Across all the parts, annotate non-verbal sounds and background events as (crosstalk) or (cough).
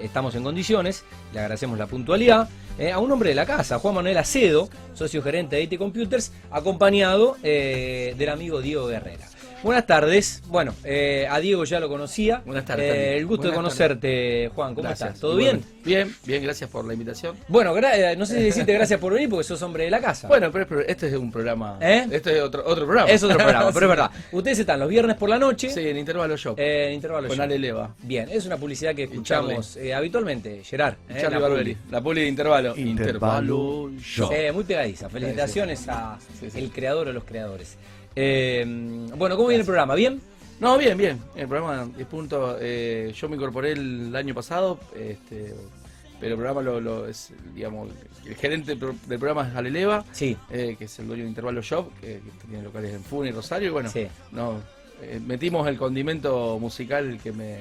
Estamos en condiciones, le agradecemos la puntualidad, eh, a un hombre de la casa, Juan Manuel Acedo, socio gerente de IT Computers, acompañado eh, del amigo Diego Guerrera. Buenas tardes. Bueno, eh, a Diego ya lo conocía. Buenas tardes. Eh, el gusto de conocerte, Juan. ¿Cómo Gracias. estás? ¿Todo Igualmente. bien? Bien, bien, gracias por la invitación. Bueno, eh, no sé si decirte gracias por venir porque sos hombre de la casa. Bueno, pero este es un programa. ¿Eh? Este es otro, otro programa. es otro programa, pero es verdad. (laughs) Ustedes están los viernes por la noche Sí, en intervalo show. eh, en intervalo con show. Ale Leva. Bien, es una publicidad que escuchamos eh, habitualmente, Gerard. Eh, Charlie Barberi. La puli de intervalo. Intervalo show. Eh, muy pegadiza. Felicitaciones a Sí, sí. el creador o los creadores. Eh, bueno, ¿cómo viene el programa? ¿Bien? No, bien, bien. El programa es punto. eh, yo me incorporé el año pasado, este, pero el programa lo, lo es, digamos, el gerente del pro- del programa es Ale Leva, Sí. eh, que es el dueño de Intervalo Shop, que, que tiene locales en Fune y Rosario. Y bueno, Sí. no, eh, metimos el condimento musical que me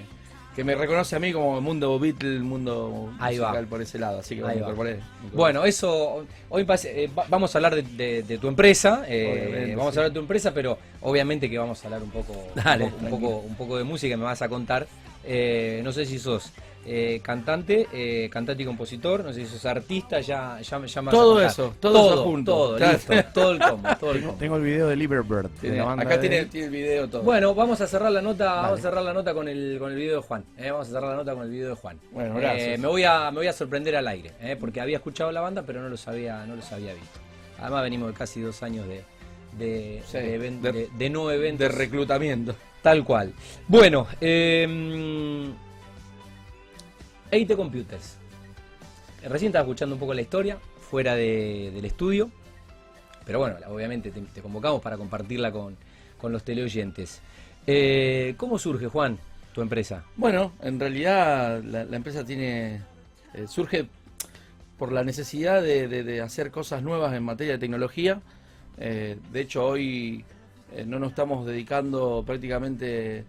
que me reconoce a mí como mundo Beatle, mundo Ahí va. musical por ese lado. Así que Ahí bueno, va. incorporé, incorporé. Bueno, eso. Hoy eh, va- vamos a hablar de, de- de tu empresa. eh, vamos sí. a hablar de tu empresa, pero obviamente que vamos a hablar un poco, Dale, un, poco, un, poco, un poco de música. Me vas a contar. Eh, no sé si sos eh, cantante, eh, cantante y compositor. No sé si sos artista. Ya, ya, me- ya me Todo eso, todo eso junto. Todo, Claro. listo, todo el combo, todo el Tengo, combo. (laughs) tengo el video de Tiene- banda acá de- tiene, tiene el video todo. Bueno, vamos a cerrar la nota, vamos a cerrar la nota con el con el video de Juan. eh, vamos a cerrar la nota con el video de Juan. Bueno, Eh, gracias. me voy a me voy a sorprender al aire, eh, porque había escuchado la banda, pero no los había no los había visto. Además venimos de casi dos años de de, Sí, de- de no eventos de reclutamiento. Tal cual. Bueno, eh, EIT Computers. Recién estaba escuchando un poco la historia fuera de- del estudio, pero bueno, obviamente te, convocamos para compartirla con, con los teleoyentes. Eh, ¿Cómo surge, Juan, tu empresa? Bueno, en realidad la, empresa tiene eh, surge por la necesidad de hacer cosas nuevas en materia de tecnología. Eh, de hecho, hoy eh, no nos estamos dedicando prácticamente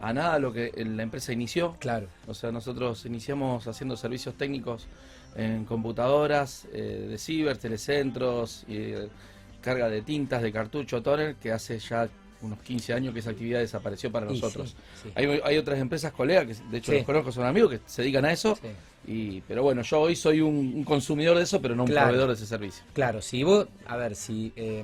a nada lo que la empresa inició. Claro. O sea, nosotros iniciamos haciendo servicios técnicos en computadoras, eh, de ciber, telecentros, y, eh, carga de tintas, de cartucho, toner, que hace ya unos 15 años que esa actividad desapareció para Y nosotros. sí, sí. Hay, hay otras empresas colegas que de hecho Sí. los conozco, son amigos que se dedican a eso. Sí. Y, pero bueno, yo hoy soy un, un consumidor de eso, pero no un proveedor de ese servicio. Claro, si vos, a ver, si eh,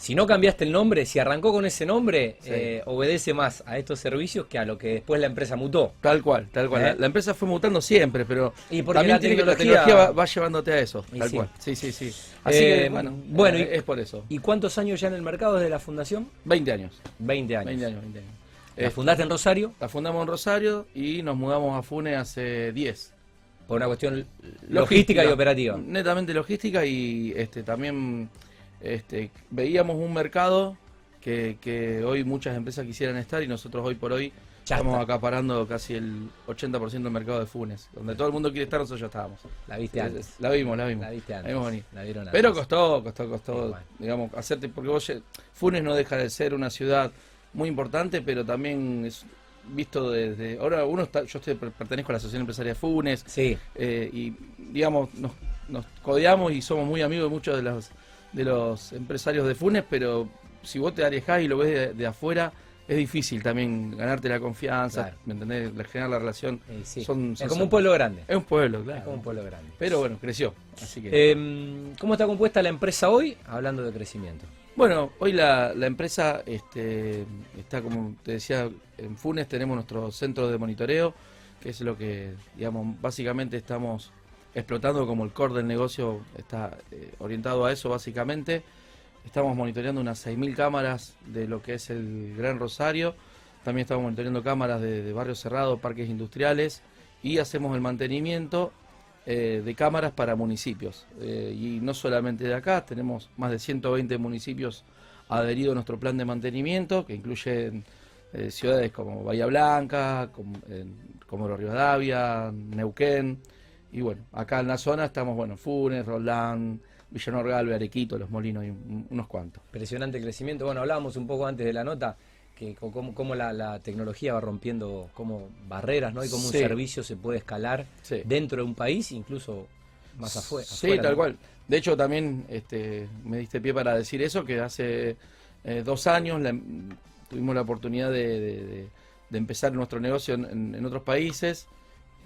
si no cambiaste el nombre, si arrancó con ese nombre, Sí. eh, obedece más a estos servicios que a lo que después la empresa mutó. Tal cual, tal cual. ¿Eh? La, la empresa fue mutando siempre, pero Y porque también la tiene que- la tecnología- va, va llevándote a eso. Tal sí. cual. Sí, sí, sí. Así Eh, que, bueno, bueno, y- es por eso. ¿Y cuántos años ya en el mercado desde la fundación? 20 años. 20 años. 20 años, 20 años. La fundaste en Rosario la fundamos en Rosario y nos mudamos a Fune hace 10. por una cuestión logística, y operativa. Netamente logística y este también este, veíamos un mercado que, que hoy muchas empresas quisieran estar y nosotros hoy por hoy Ya estamos está. acaparando casi el 80% del mercado de Funes. Donde todo el mundo quiere estar, nosotros ya estábamos. La viste antes. La vimos, la vimos. La viste La antes. vimos. La vieron antes. Pero costó, costó, costó, Sí, bueno. digamos, hacerte, porque vos, lle- Funes no deja de ser una ciudad muy importante, pero también es visto desde, ahora uno está, yo estoy, pertenezco a la Asociación Empresaria Funes, Sí, eh, y digamos, nos, nos codeamos y somos muy amigos de muchos de los, de los empresarios de Funes, pero si vos te alejás y lo ves de, de afuera, es difícil también ganarte la confianza, Claro. ¿me entendés? La- Generar la relación. eh, sí. Son- es como un pueblo grande. Es un pueblo, Es claro. como un pueblo grande. Pero bueno, creció. Así que. Eh, ¿Cómo está compuesta la empresa hoy? Hablando de crecimiento. Bueno, hoy la, la empresa este, está, como te decía, en Funes tenemos nuestro centro de monitoreo, que es lo que, digamos, básicamente estamos explotando como el core del negocio, está eh, orientado a eso básicamente. Estamos monitoreando unas 6.000 cámaras de lo que es el Gran Rosario, también estamos monitoreando cámaras de, de barrios cerrados, parques industriales y hacemos el mantenimiento eh, de cámaras para municipios. Eh, y no solamente de acá, tenemos más de 120 municipios adheridos a nuestro plan de mantenimiento, que incluyen ciudades como Bahía Blanca, como, Comodoro Rivadavia, Neuquén. Y bueno, acá en la zona estamos, bueno, Funes, Roldán, Villanor Galve, Arequito, Los Molinos y un- unos cuantos. Impresionante crecimiento. Bueno, hablábamos un poco antes de la nota que cómo, cómo la, la tecnología va rompiendo como barreras, ¿no? Y cómo un servicio se puede escalar Sí. dentro de un país, incluso más afuera. Sí, tal cual. De hecho, también este, me diste pie para decir eso, que hace eh, dos años la- tuvimos la oportunidad de, de- de- de empezar nuestro negocio en- en otros países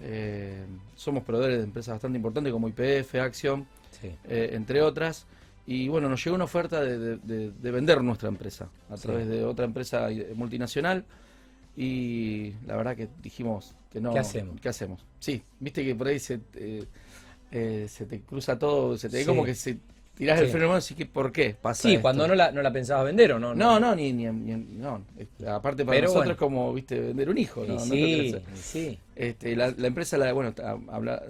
Eh, somos proveedores de empresas bastante importantes como IPF, Action, Sí. eh, entre otras. Y bueno, nos llegó una oferta de, de- de- de vender nuestra empresa a Sí. través de otra empresa i- multinacional. Y la verdad que dijimos que no. ¿Qué hacemos? ¿Qué hacemos? Sí, viste que por ahí se, te- eh, se te cruza todo, se te Sí. como que se tirás Sí. el freno mano decís, ¿qué- ¿por qué pasa Sí, esto? cuando no la, no la pensabas vender o no. No, no, ni, ni, ni- no. Eh, Aparte para Pero nosotros bueno. es como, viste, vender un hijo, ¿no? No sí, y sí. Este, la, la empresa, la, bueno, está, habla,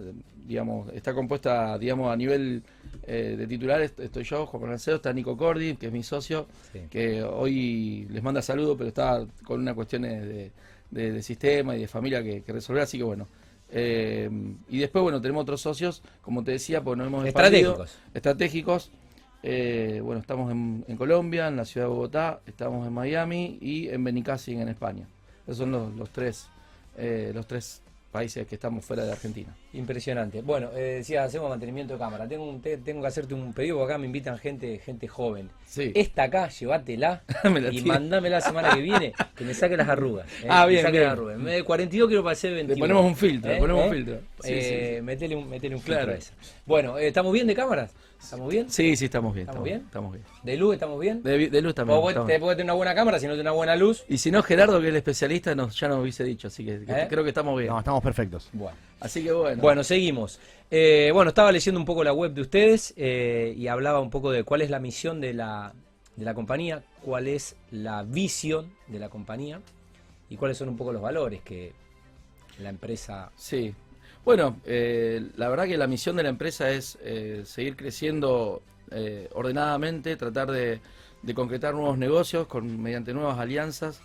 digamos, está compuesta, digamos, a nivel eh, de titulares. Estoy yo, Juan Francedo, está Nico Cordi, que es mi socio, Sí. que hoy les manda saludos, pero está con unas cuestiones de, de- de sistema y de familia que, que resolver, así que bueno. Eh, y después, bueno, tenemos otros socios, como te decía, pues nos hemos. Estratégicos. Estratégicos. Eh, bueno, estamos en, en Colombia, en la ciudad de Bogotá, estamos en Miami y en Benicassim, en España. Esos son los, los tres eh, los tres países que estamos fuera de Argentina. Impresionante. Bueno, eh, decía, hacemos mantenimiento de cámara. Tengo, un- te- tengo que hacerte un pedido porque acá me invitan gente, gente joven. Sí. Esta acá, llévatela (laughs) Me la y mandámela la semana que viene, que me saque las arrugas. ¿eh? Ah, Me bien, saque bien. las arrugas. De 42 quiero pasar 21. Le ponemos un filtro, le ¿Eh? ponemos ¿Eh? un filtro. Sí, Eh, sí, Metele un, metele un filtro Claro. a esa. Bueno, eh, ¿estamos bien de cámaras? ¿Estamos bien? sí, sí, estamos bien. ¿Estamos bien? Estamos bien. ¿De luz estamos bien? De, de luz también. O estamos te bien. puedes tener una buena cámara si no tienes una buena luz. Y si no, Gerardo, que es el especialista, nos, ya nos hubiese dicho, así que, que ¿Eh? creo que estamos bien. No, estamos perfectos. Bueno. Así que bueno. Bueno, seguimos. Eh, bueno, estaba leyendo un poco la web de ustedes eh, y hablaba un poco de cuál es la misión de la, de la compañía, cuál es la visión de la compañía y cuáles son un poco los valores que la empresa... Sí. Bueno, eh, la verdad que la misión de la empresa es eh, seguir creciendo eh, ordenadamente, tratar de, de concretar nuevos negocios con, mediante nuevas alianzas.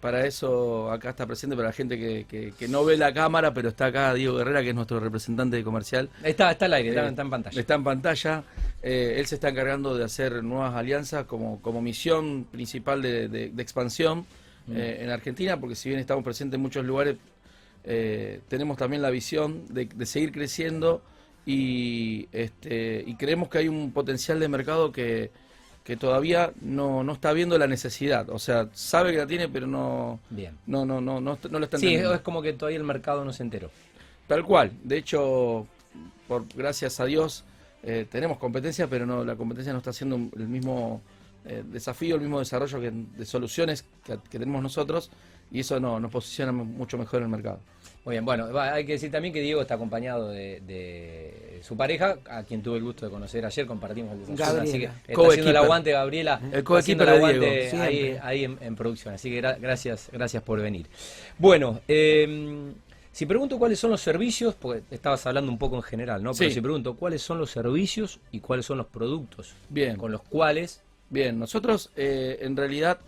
Para eso acá está presente para la gente que, que- que no ve la cámara, pero está acá Diego Guerrera, que es nuestro representante comercial. Está, está al aire, está, está en pantalla. Está en pantalla. Él se está encargando de hacer nuevas alianzas como, como misión principal de, de- de expansión Mm. eh, en Argentina, porque si bien estamos presentes en muchos lugares, eh, tenemos también la visión de, de seguir creciendo y, este, y creemos que hay un potencial de mercado que, que todavía no, no está viendo la necesidad. O sea, sabe que la tiene, pero no, Bien. no, no, no, no, no lo está Sí, entendiendo. es como que todavía el mercado no se enteró. Tal cual. De hecho, por gracias a Dios eh, tenemos competencia, pero no la competencia no está haciendo el mismo eh, desafío, el mismo desarrollo que, de soluciones que, que tenemos nosotros y eso no, nos posiciona mucho mejor en el mercado. Muy bien, bueno, va, hay que decir también que Diego está acompañado de, de su pareja, a quien tuve el gusto de conocer ayer, compartimos el desayuno, Gabriela. así que está haciendo el aguante Gabriela, El está haciendo el aguante Diego. ahí, en, en producción, así que gra- gracias, gracias por venir. Bueno, eh, si pregunto cuáles son los servicios, porque estabas hablando un poco en general, ¿no? Pero Sí. si pregunto cuáles son los servicios y cuáles son los productos Bien. con los cuales, Bien, nosotros eh, en realidad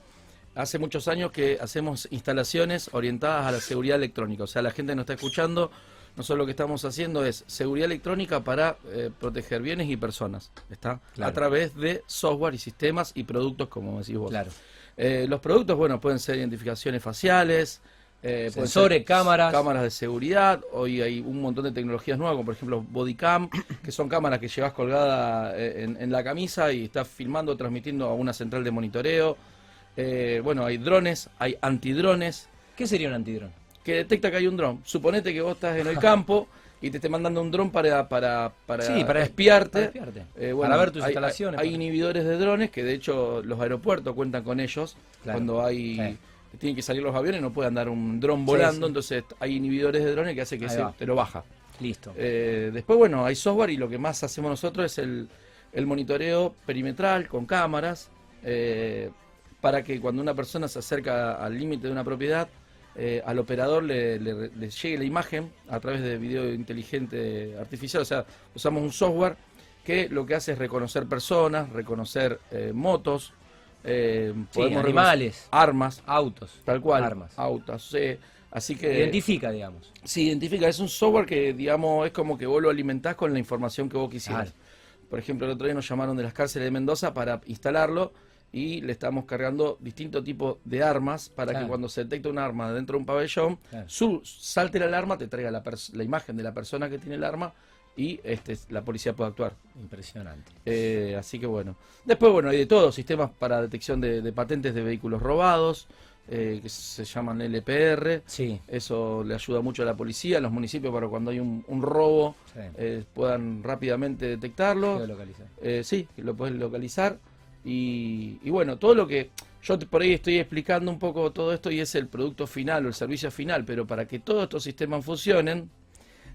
hace muchos años que hacemos instalaciones orientadas a la seguridad electrónica. O sea, la gente nos está escuchando. Nosotros lo que estamos haciendo es seguridad electrónica para eh, proteger bienes y personas. ¿Está? Claro. A través de software y sistemas y productos, como decís vos. claro, Eh, los productos, bueno, pueden ser identificaciones faciales, eh, Sensores, cámaras. cámaras de seguridad. Hoy hay un montón de tecnologías nuevas, como por ejemplo Bodycam, que son cámaras que llevas colgada eh, en, en la camisa y estás filmando, transmitiendo a una central de monitoreo. Eh, bueno, hay drones, hay antidrones, ¿qué sería un antidrón? que detecta que hay un dron. Suponete que vos estás en el campo y te esté mandando un dron para, para, para, Sí, para espiarte. para espiarte. Eh, Para ver tus hay- instalaciones, Hay, inhibidores de drones que de hecho los aeropuertos cuentan con ellos. Claro. Cuando hay Sí. Tienen que salir los aviones no puede andar un dron volando, sí. entonces hay inhibidores de drones que hace que se- te lo baja. Listo. Eh, después, bueno, hay software y lo que más hacemos nosotros es el, el monitoreo perimetral con cámaras eh, para que cuando una persona se acerca al límite de una propiedad, eh, al operador le, le- le llegue la imagen a través de video inteligente artificial. O sea, usamos un software que lo que hace es reconocer personas, reconocer eh, motos, eh, Sí, podemos reconocer animales, armas, autos, tal cual, armas. autos. eh, así que Identifica, digamos. Sí, identifica, es un software que, digamos, es como que vos lo alimentás con la información que vos quisieras. Claro. Por ejemplo, el otro día nos llamaron de las cárceles de Mendoza para instalarlo y le estamos cargando distintos tipos de armas para Claro. que cuando se detecta un arma dentro de un pabellón, Claro. su- salte la alarma, te traiga la imagen de la persona que tiene el arma y este, la policía puede actuar. Impresionante. Eh, así que bueno. Después, bueno, hay de todo, sistemas para detección de, de patentes de vehículos robados, eh, que se llaman LPR. Sí. Eso le ayuda mucho a la policía, a los municipios para cuando hay un, un robo Sí. eh, puedan rápidamente detectarlo. Geolocalizar. Eh, sí, lo puedes localizar. Y, y bueno, todo lo que yo por ahí estoy explicando un poco todo esto y es el producto final o el servicio final, pero para que todos estos sistemas funcionen,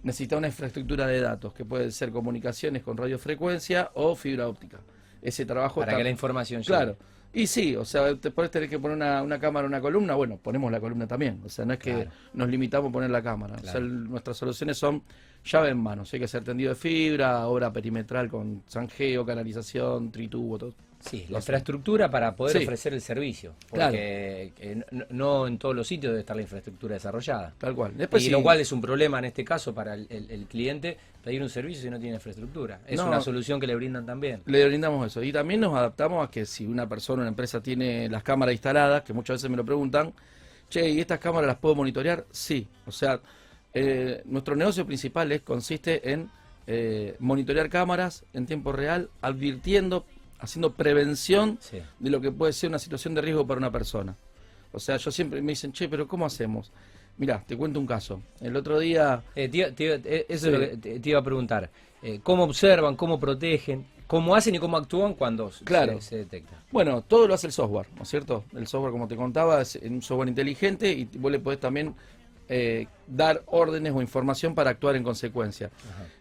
necesita una infraestructura de datos, que puede ser comunicaciones con radiofrecuencia o fibra óptica. Ese trabajo Para está- que la información llegue. Claro. Y sí, o sea, te podés tener que poner una, una cámara, una columna, bueno, ponemos la columna también. O sea, no es que Claro. nos limitamos a poner la cámara. O sea, el- nuestras soluciones son llave en mano. Hay que hacer tendido de fibra, obra perimetral con zanjeo, canalización, tritubo, todo. Sí, la infraestructura para poder Sí. ofrecer el servicio. Claro. Porque eh, no, no en todos los sitios debe estar la infraestructura desarrollada. Tal cual. Después y sí, lo cual es un problema en este caso para el, el- el cliente pedir un servicio si no tiene infraestructura. Es No. una solución que le brindan también. le brindamos eso. Y también nos adaptamos a que si una persona, una empresa tiene las cámaras instaladas, que muchas veces me lo preguntan, che, ¿y estas cámaras las puedo monitorear? Sí. O sea, eh, nuestro negocio principal es, consiste en eh, monitorear cámaras en tiempo real, advirtiendo, haciendo prevención Sí. de lo que puede ser una situación de riesgo para una persona. O sea, yo siempre me dicen, che, pero ¿cómo hacemos? Mirá, te cuento un caso. El otro día... Eh, eh, eso Sí. es lo que te, te iba a preguntar. Eh, ¿Cómo observan, cómo protegen, cómo hacen y cómo actúan cuando se- Claro. se, detecta? Bueno, todo lo hace el software, ¿no es cierto? El software, como te contaba, es un software inteligente y vos le podés también eh, dar órdenes o información para actuar en consecuencia.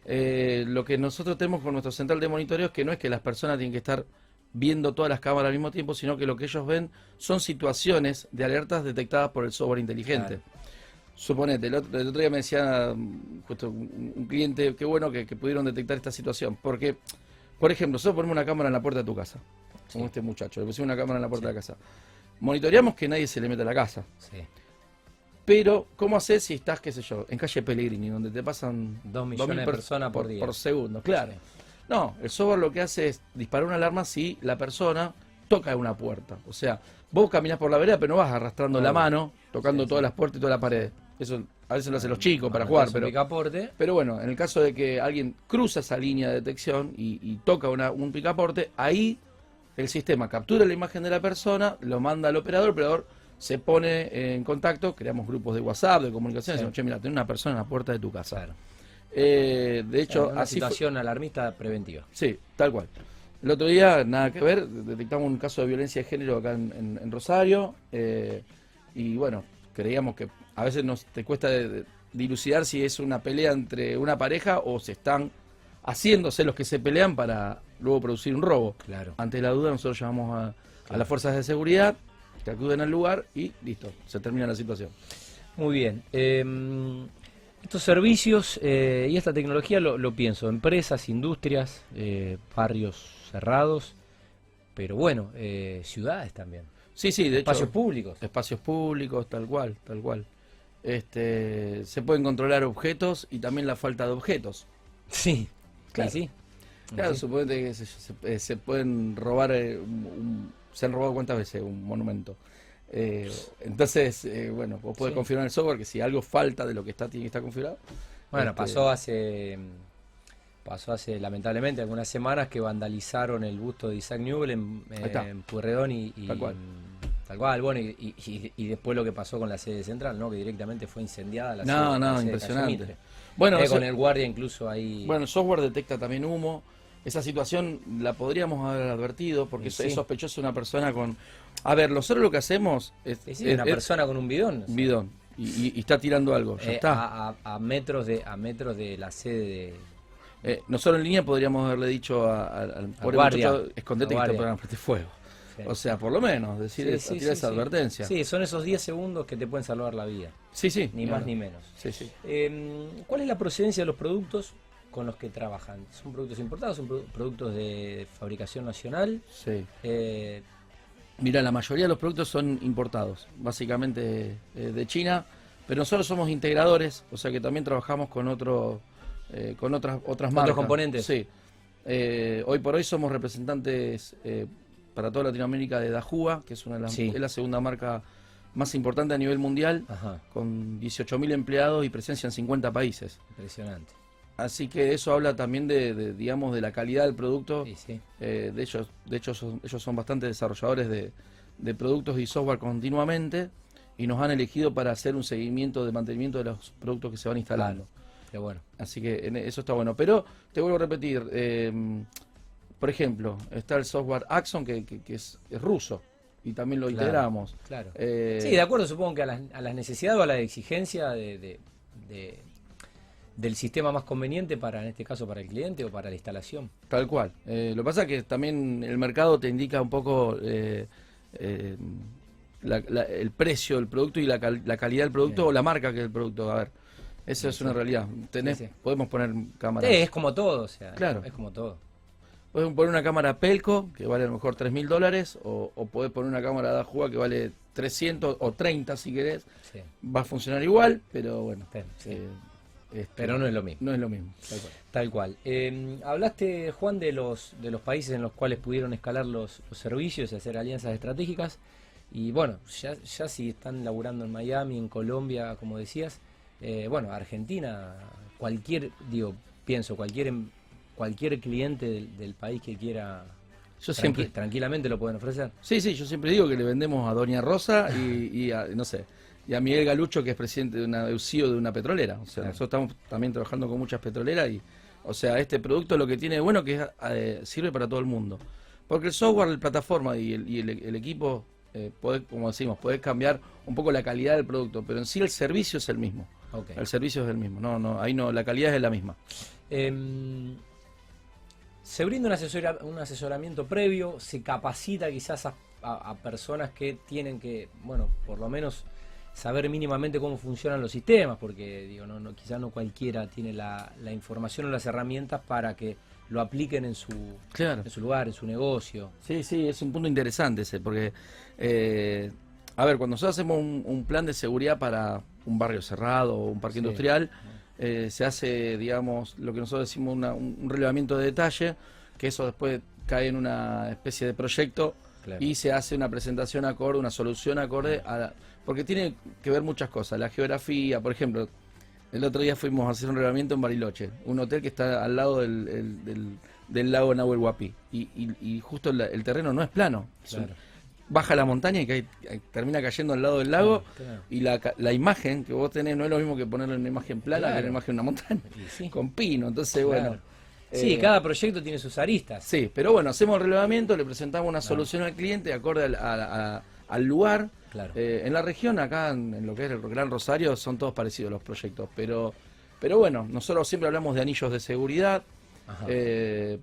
Eh, lo que nosotros tenemos con nuestro central de monitoreo es que no es que las personas tienen que estar viendo todas las cámaras al mismo tiempo, sino que lo que ellos ven son situaciones de alertas detectadas por el software inteligente. Claro. Suponete, el otro, el otro día me decía mm, justo un, cliente, qué bueno que, que pudieron detectar esta situación, porque, por ejemplo, nosotros ponemos una cámara en la puerta de tu casa, como Sí. este muchacho, le pusimos una cámara en la puerta de la casa. Monitoreamos que nadie se le meta a la casa, Sí. Pero ¿cómo haces si estás, qué sé yo, en calle Pellegrini, donde te pasan Dos millones mil de per- personas por día. por segundo? Claro. No, el software lo que hace es disparar una alarma si la persona toca una puerta. O sea, vos caminás por la vereda, pero no vas arrastrando la mano, tocando Sí, todas sí. las puertas y toda la pared. Eso a veces lo hacen los chicos para jugar, pero, picaporte, pero bueno, en el caso de que alguien cruza esa línea de detección y, y toca una- un picaporte, ahí el sistema captura la imagen de la persona, lo manda al operador, el operador se pone en contacto, creamos grupos de WhatsApp, de comunicación, Sí. decimos, che, mira, tenés una persona en la puerta de tu casa. claro. Eh, de hecho, Claro, una así situación alarmista preventiva. Sí, tal cual. El otro día, nada que ver, detectamos un caso de violencia de género acá en, en- en Rosario eh, y bueno, creíamos que a veces nos te cuesta de- de dilucidar si es una pelea entre una pareja o se están haciéndose los que se pelean para luego producir un robo. Claro. Ante la duda nosotros llamamos a, las fuerzas de seguridad que acuden al lugar y listo, se termina la situación. Muy bien. Eh, estos servicios eh, y esta tecnología lo, lo pienso, empresas, industrias, eh, barrios cerrados, pero bueno, eh, ciudades también, Sí, sí, de hecho... espacios públicos. espacios públicos, tal cual, tal cual. Este, se pueden controlar objetos y también la falta de objetos. Sí, Claro. sí. Claro, Sí. suponete que se, se- se pueden robar, un- un- se han robado cuántas veces un monumento. Eh, entonces, eh, bueno, vos podés Sí. confirmar en el software que si algo falta de lo que está tiene que estar configurado. Bueno, Este, pasó hace pasó hace lamentablemente algunas semanas que vandalizaron el busto de Isaac Newell en, en y, y- Tal cual. tal cual, bueno, y, y- y después lo que pasó con la sede central, ¿no? Que directamente fue incendiada la No, sede, no, Calle impresionante. Bueno, Eh, eso- con el guardia incluso ahí. bueno, el software detecta también humo. Esa situación la podríamos haber advertido porque es, sí. es sospechoso una persona con... A ver, nosotros lo que hacemos es... Sí, es- una es- persona con un bidón. bidón y, y- y está tirando algo. Ya eh, está. A, a- a metros de a metros de la sede de Eh, nosotros en línea podríamos haberle dicho a- al pobre guardia, muchacho, escondete que poner prende fuego. sí. O sea, por lo menos, decir, Sí, esa- sí, tirar esa advertencia. Sí, son esos 10 segundos que te pueden salvar la vida, sí. sí, ni más ni menos. Sí, sí. Eh, ¿Cuál es la procedencia de los productos con los que trabajan? ¿Son productos importados? ¿Son produ- productos de fabricación nacional? sí. Eh, Mira, la mayoría de los productos son importados, básicamente eh, de China, pero nosotros somos integradores, o sea que también trabajamos con otro, eh, con otras otras ¿Otros marcas. componentes? Sí. Eh, hoy por hoy somos representantes para toda Latinoamérica de Dajua, que es una de las, Sí. es la segunda marca más importante a nivel mundial. ajá, con 18.000 empleados y presencia en 50 países. impresionante. Así que eso habla también de, de, digamos, de la calidad del producto. Sí, sí. Eh, de ellos, de hecho, son- ellos son bastante desarrolladores de, de productos y software continuamente y nos han elegido para hacer un seguimiento de mantenimiento de los productos que se van instalando. Qué bueno. Así que en- eso está bueno. Pero te vuelvo a repetir, eh, por ejemplo, está el software Axon que, que- que es, es ruso y también lo Claro. integramos. Claro. Eh, Sí, de acuerdo, supongo que a las, a las necesidades o a la exigencia de, de- de- del sistema más conveniente para, en este caso, para el cliente o para la instalación. Tal cual. Eh, lo que pasa es que también el mercado te indica un poco eh, eh, la- la- el precio del producto y la, cal- la calidad del producto Bien. o la marca que es el producto. A ver, eso es una realidad. Tenés, Sí, sí. Podemos poner cámaras. Sí, es como todo, o sea, Claro. es como todo. Podés poner una cámara Pelco que vale a lo mejor 3 mil dólares o, o podés poner una cámara de Ajuga que vale 300 o 30 si querés. Va a funcionar igual, pero bueno. Este, Pero no es lo mismo. No es lo mismo. tal cual. Tal cual. Eh, hablaste, Juan, de los, de los países en los cuales pudieron escalar los, los servicios y hacer alianzas estratégicas. Y bueno, ya, ya si están laburando en Miami, en Colombia, como decías, eh, bueno, Argentina, cualquier, digo, pienso, cualquier, em- cualquier cliente del, del país que quiera Yo tranqui- siempre, tranquilamente lo pueden ofrecer. Sí, sí, yo siempre digo que le vendemos a Doña Rosa y, y a, no sé, y a Miguel Galucho, que es presidente de una CEO de una petrolera. O sea, Claro. nosotros estamos también trabajando con muchas petroleras y, o sea, este producto lo que tiene bueno que es, eh, sirve para todo el mundo. Porque el software, la plataforma y el, y el- el equipo, eh, podés, como decimos, podés cambiar un poco la calidad del producto, pero en sí el servicio es el mismo. El servicio es el mismo. No, no, ahí no, la calidad es la misma. Em, se brinda un, asesora- un asesoramiento previo, se capacita quizás a, a- a personas que tienen que, bueno, por lo menos saber mínimamente cómo funcionan los sistemas, porque digo, no, no, quizás no cualquiera tiene la, la información o las herramientas para que lo apliquen en su, Claro. en su lugar, en su negocio. Sí, sí, es un punto interesante ese, porque, eh, a ver, cuando nosotros hacemos un, un plan de seguridad para un barrio cerrado o un parque Sí. industrial, eh, se hace, digamos, lo que nosotros decimos una- un, relevamiento de detalle, que eso después cae en una especie de proyecto Claro. y se hace una presentación acorde, una solución acorde a la- porque tiene que ver muchas cosas, la geografía, por ejemplo, el otro día fuimos a hacer un relevamiento en Bariloche, un hotel que está al lado del, el- del- del lago Nahuel Huapi, y, y- y justo el terreno no es plano, es un- Claro. baja la montaña y cae- cae- termina cayendo al lado del lago, Claro. y la, la imagen que vos tenés no es lo mismo que ponerlo en una imagen plana que una imagen de una montaña, sí. con pino, entonces bueno. Claro. Sí, eh, cada proyecto tiene sus aristas. Sí, pero bueno, hacemos el relevamiento, le presentamos una solución al cliente acorde al, a- a- al lugar. Claro. Eh, en la región, acá en, en lo que es el Gran Rosario, son todos parecidos los proyectos, pero, pero bueno, nosotros siempre hablamos de anillos de seguridad. Eh,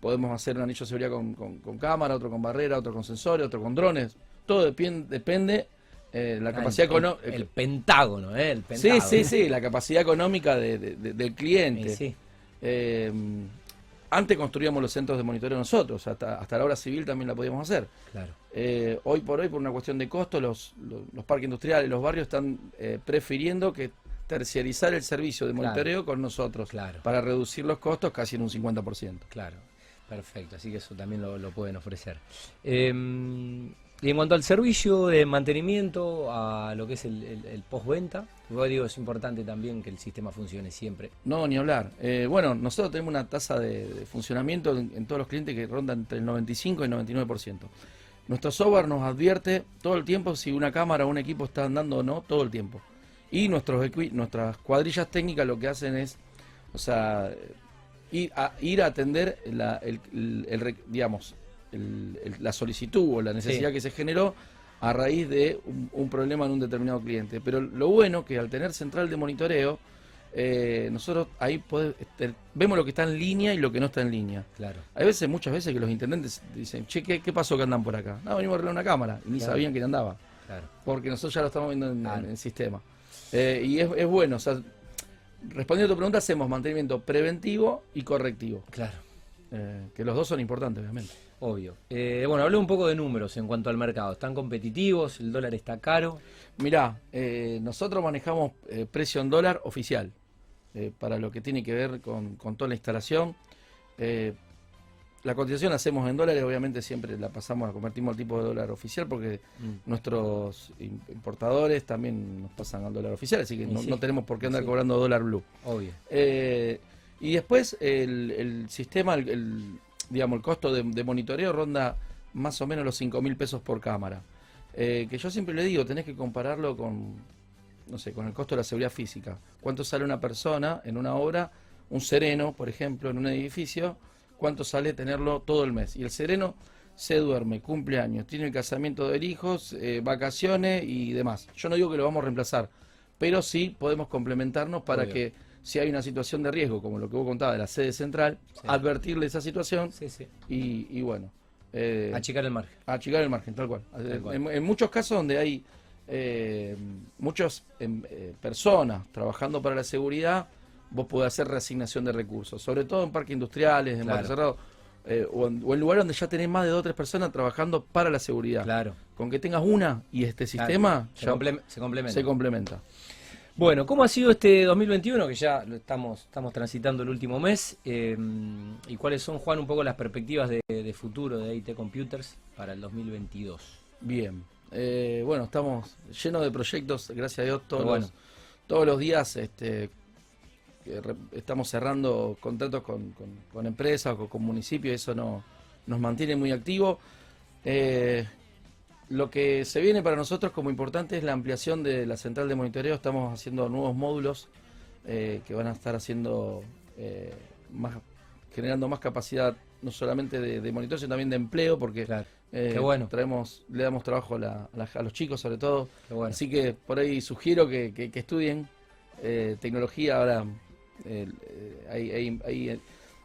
podemos hacer un anillo de seguridad con, con- con cámara, otro con barrera, otro con sensores, otro con drones. Todo depende eh, la Ah, capacidad el, económica. el pentágono, ¿eh? El Sí, pentágono. sí, sí, la capacidad económica de- de- de- del cliente. Sí. Eh, antes construíamos los centros de monitoreo nosotros, hasta, hasta la obra civil también la podíamos hacer. Claro. Eh, hoy por hoy, por una cuestión de costo, los, los, los parques industriales, los barrios están eh, prefiriendo que terciarizar el servicio de Claro. monitoreo con nosotros Claro. para reducir los costos casi en un 50%. Claro, perfecto, así que eso también lo, lo pueden ofrecer. Eh, y en cuanto al servicio de mantenimiento, a lo que es el, el- el postventa, yo digo, es importante también que el sistema funcione siempre. No, ni hablar. Eh, bueno, nosotros tenemos una tasa de, funcionamiento en, todos los clientes que ronda entre el 95 y el 99%. Nuestro software nos advierte todo el tiempo si una cámara o un equipo está andando o no, todo el tiempo. Y nuestros nuestras cuadrillas técnicas lo que hacen es, o sea, ir a, atender el, digamos, el- el- la solicitud o la necesidad Sí. que se generó a raíz de un, un problema en un determinado cliente. Pero lo bueno que al tener central de monitoreo, eh, nosotros ahí este, vemos lo que está en línea y lo que no está en línea. Claro, Hay veces, muchas veces que los intendentes dicen, che, ¿qué, qué pasó que andan por acá? No, venimos a arreglar una cámara y ni Claro. sabían quién andaba, claro. porque nosotros ya lo estamos viendo en, el sistema. Eh, y es, es bueno, o sea, respondiendo a tu pregunta, hacemos mantenimiento preventivo y correctivo, Claro, eh, que los dos son importantes, obviamente. Obvio. Eh, bueno, hablé un poco de números en cuanto al mercado. ¿Están competitivos? ¿El dólar está caro? Mirá, eh, nosotros manejamos eh, precio en dólar oficial eh, para lo que tiene que ver con, con toda la instalación. Eh, la cotización la hacemos en dólares, obviamente siempre la pasamos, la convertimos al tipo de dólar oficial porque Mm, nuestros im- importadores también nos pasan al dólar oficial, así que no, sí, no tenemos por qué andar sí. cobrando dólar blue. obvio. Y después el, el sistema, el, el, digamos, el costo de, de monitoreo ronda más o menos los 5 mil pesos por cámara. Eh, que yo siempre le digo, tenés que compararlo con, no sé, con el costo de la seguridad física. ¿Cuánto sale una persona en una obra? Un sereno, por ejemplo, en un edificio, ¿cuánto sale tenerlo todo el mes? Y el sereno se duerme, cumpleaños, tiene el casamiento de hijos, eh, vacaciones y demás. Yo no digo que lo vamos a reemplazar, pero sí podemos complementarnos para Obvio. que si hay una situación de riesgo, como lo que vos contabas de la sede central, Sí. advertirle esa situación Sí, sí. y, y bueno, eh, Achicar el margen. achicar el margen, tal cual. Tal cual. En, en muchos casos donde hay eh, muchas em, eh, personas trabajando para la seguridad, vos podés hacer reasignación de recursos, sobre todo en parques industriales, en Claro. barrios cerrados, eh, o, en, o en lugares donde ya tenés más de dos o tres personas trabajando para la seguridad. Claro. Con que tengas una y este Claro. sistema se, ya comple- se complementa. se complementa. Bueno, ¿cómo ha sido este 2021? Que ya lo estamos, estamos transitando el último mes. eh, ¿Y cuáles son, Juan, un poco las perspectivas de, de futuro de IT Computers para el 2022? Bien. Eh, bueno, estamos llenos de proyectos, gracias a Dios, todos, bueno. los, todos los días este, estamos cerrando contratos con, con- con empresas o con, municipios, eso no, nos mantiene muy activos. Eh, lo que se viene para nosotros como importante es la ampliación de la central de monitoreo. Estamos haciendo nuevos módulos eh, que van a estar haciendo eh, más, generando más capacidad no solamente de, de monitoreo, sino también de empleo, porque Claro, eh, Qué bueno. traemos, le damos trabajo a, la- a la- a los chicos sobre todo. qué bueno. Así que por ahí sugiero que, que- que estudien eh, tecnología. Ahora hay, hay- hay,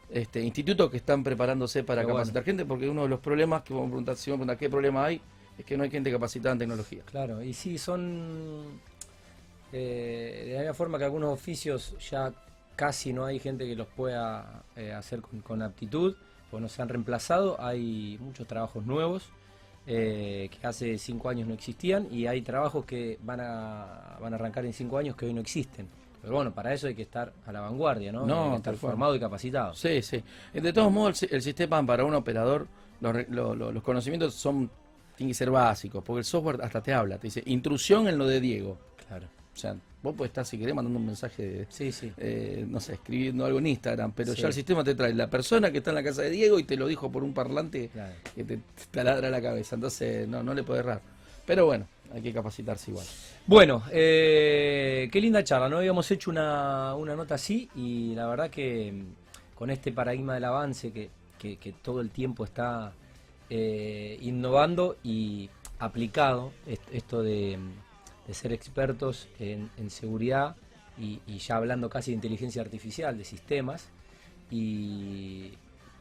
este, institutos que están preparándose para Qué bueno. capacitar gente, porque uno de los problemas que vamos a preguntar, si vamos a preguntar qué problema hay, es que no hay gente capacitada en tecnología. Claro, y sí, son. eh, de la misma forma que algunos oficios ya casi no hay gente que los pueda eh, hacer con, con aptitud, pues no se han reemplazado. Hay muchos trabajos nuevos eh, que hace cinco años no existían y hay trabajos que van a, van a arrancar en cinco años que hoy no existen. Pero bueno, para eso hay que estar a la vanguardia, ¿no? No, hay que estar formado y capacitado. Sí, sí. De todos modos, el, si- el sistema para un operador, los, los conocimientos son tienen que ser básicos, porque el software hasta te habla, te dice intrusión en lo de Diego. Claro. O sea, vos podés estar, si querés, mandando un mensaje de, Sí, sí. eh, no sé, escribiendo algo en Instagram, pero Sí. ya el sistema te trae la persona que está en la casa de Diego y te lo dijo por un parlante Claro. que te taladra la cabeza. Entonces, no, no le puede errar. Pero bueno, hay que capacitarse igual. Bueno, eh, qué linda charla, no habíamos hecho una, una nota así y la verdad que mm, con este paradigma del avance que, que- que todo el tiempo está eh, innovando y aplicado, est- esto de, de ser expertos en, en seguridad y, y ya hablando casi de inteligencia artificial, de sistemas, y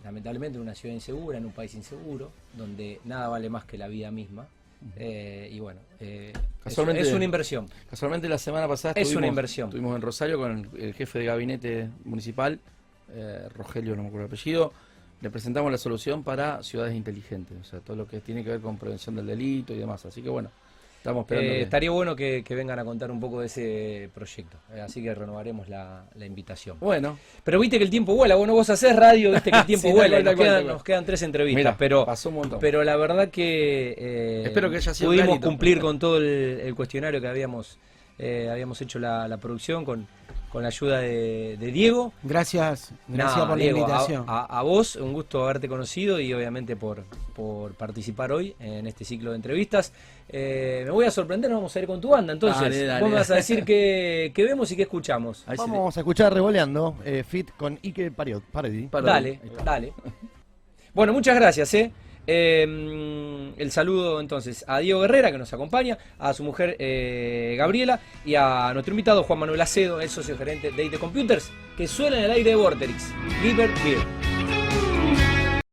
lamentablemente en una ciudad insegura, en un país inseguro, donde nada vale más que la vida misma. eh, y bueno, eh, es- Casualmente- es una inversión. Casualmente la semana pasada Es estuvimos, una inversión. estuvimos en Rosario con el, el jefe de gabinete municipal, eh, Rogelio, no me acuerdo el apellido. Le presentamos la solución para ciudades inteligentes, o sea, todo lo que tiene que ver con prevención del delito y demás. Así que bueno, estamos esperando. Eh, que- estaría bueno que, que vengan a contar un poco de ese proyecto. eh, así que renovaremos la, la invitación. Bueno, Pero viste que el tiempo vuela. Bueno, vos hacés radio, viste que el (laughs) tiempo Sí, vuela. nos, quedan, nos tres entrevistas. mira, pero, pasó un montón. pero la verdad que eh, Espero que haya sido pudimos clarito. cumplir con todo el, el cuestionario que habíamos, eh, habíamos hecho la, la producción con, con la ayuda de, de Diego. Gracias, gracias No, por Diego, la a- invitación. A, a vos, un gusto haberte conocido y obviamente por, por participar hoy en este ciclo de entrevistas. Eh, me voy a sorprender, nos vamos a ir con tu banda. Entonces, Dale, dale, vos me vas a decir qué, (laughs) qué vemos y qué escuchamos. Vamos a escuchar Revoleando, eh, fit con Ike Pariot, Parodi. Dale, dale. Bueno, muchas gracias, ¿eh? Eh, el saludo entonces a Diego Guerrera que nos acompaña, a su mujer eh, Gabriela y a nuestro invitado Juan Manuel Acedo, el socio gerente de IT Computers, que suena en el aire de Vorterix. Liber Beer.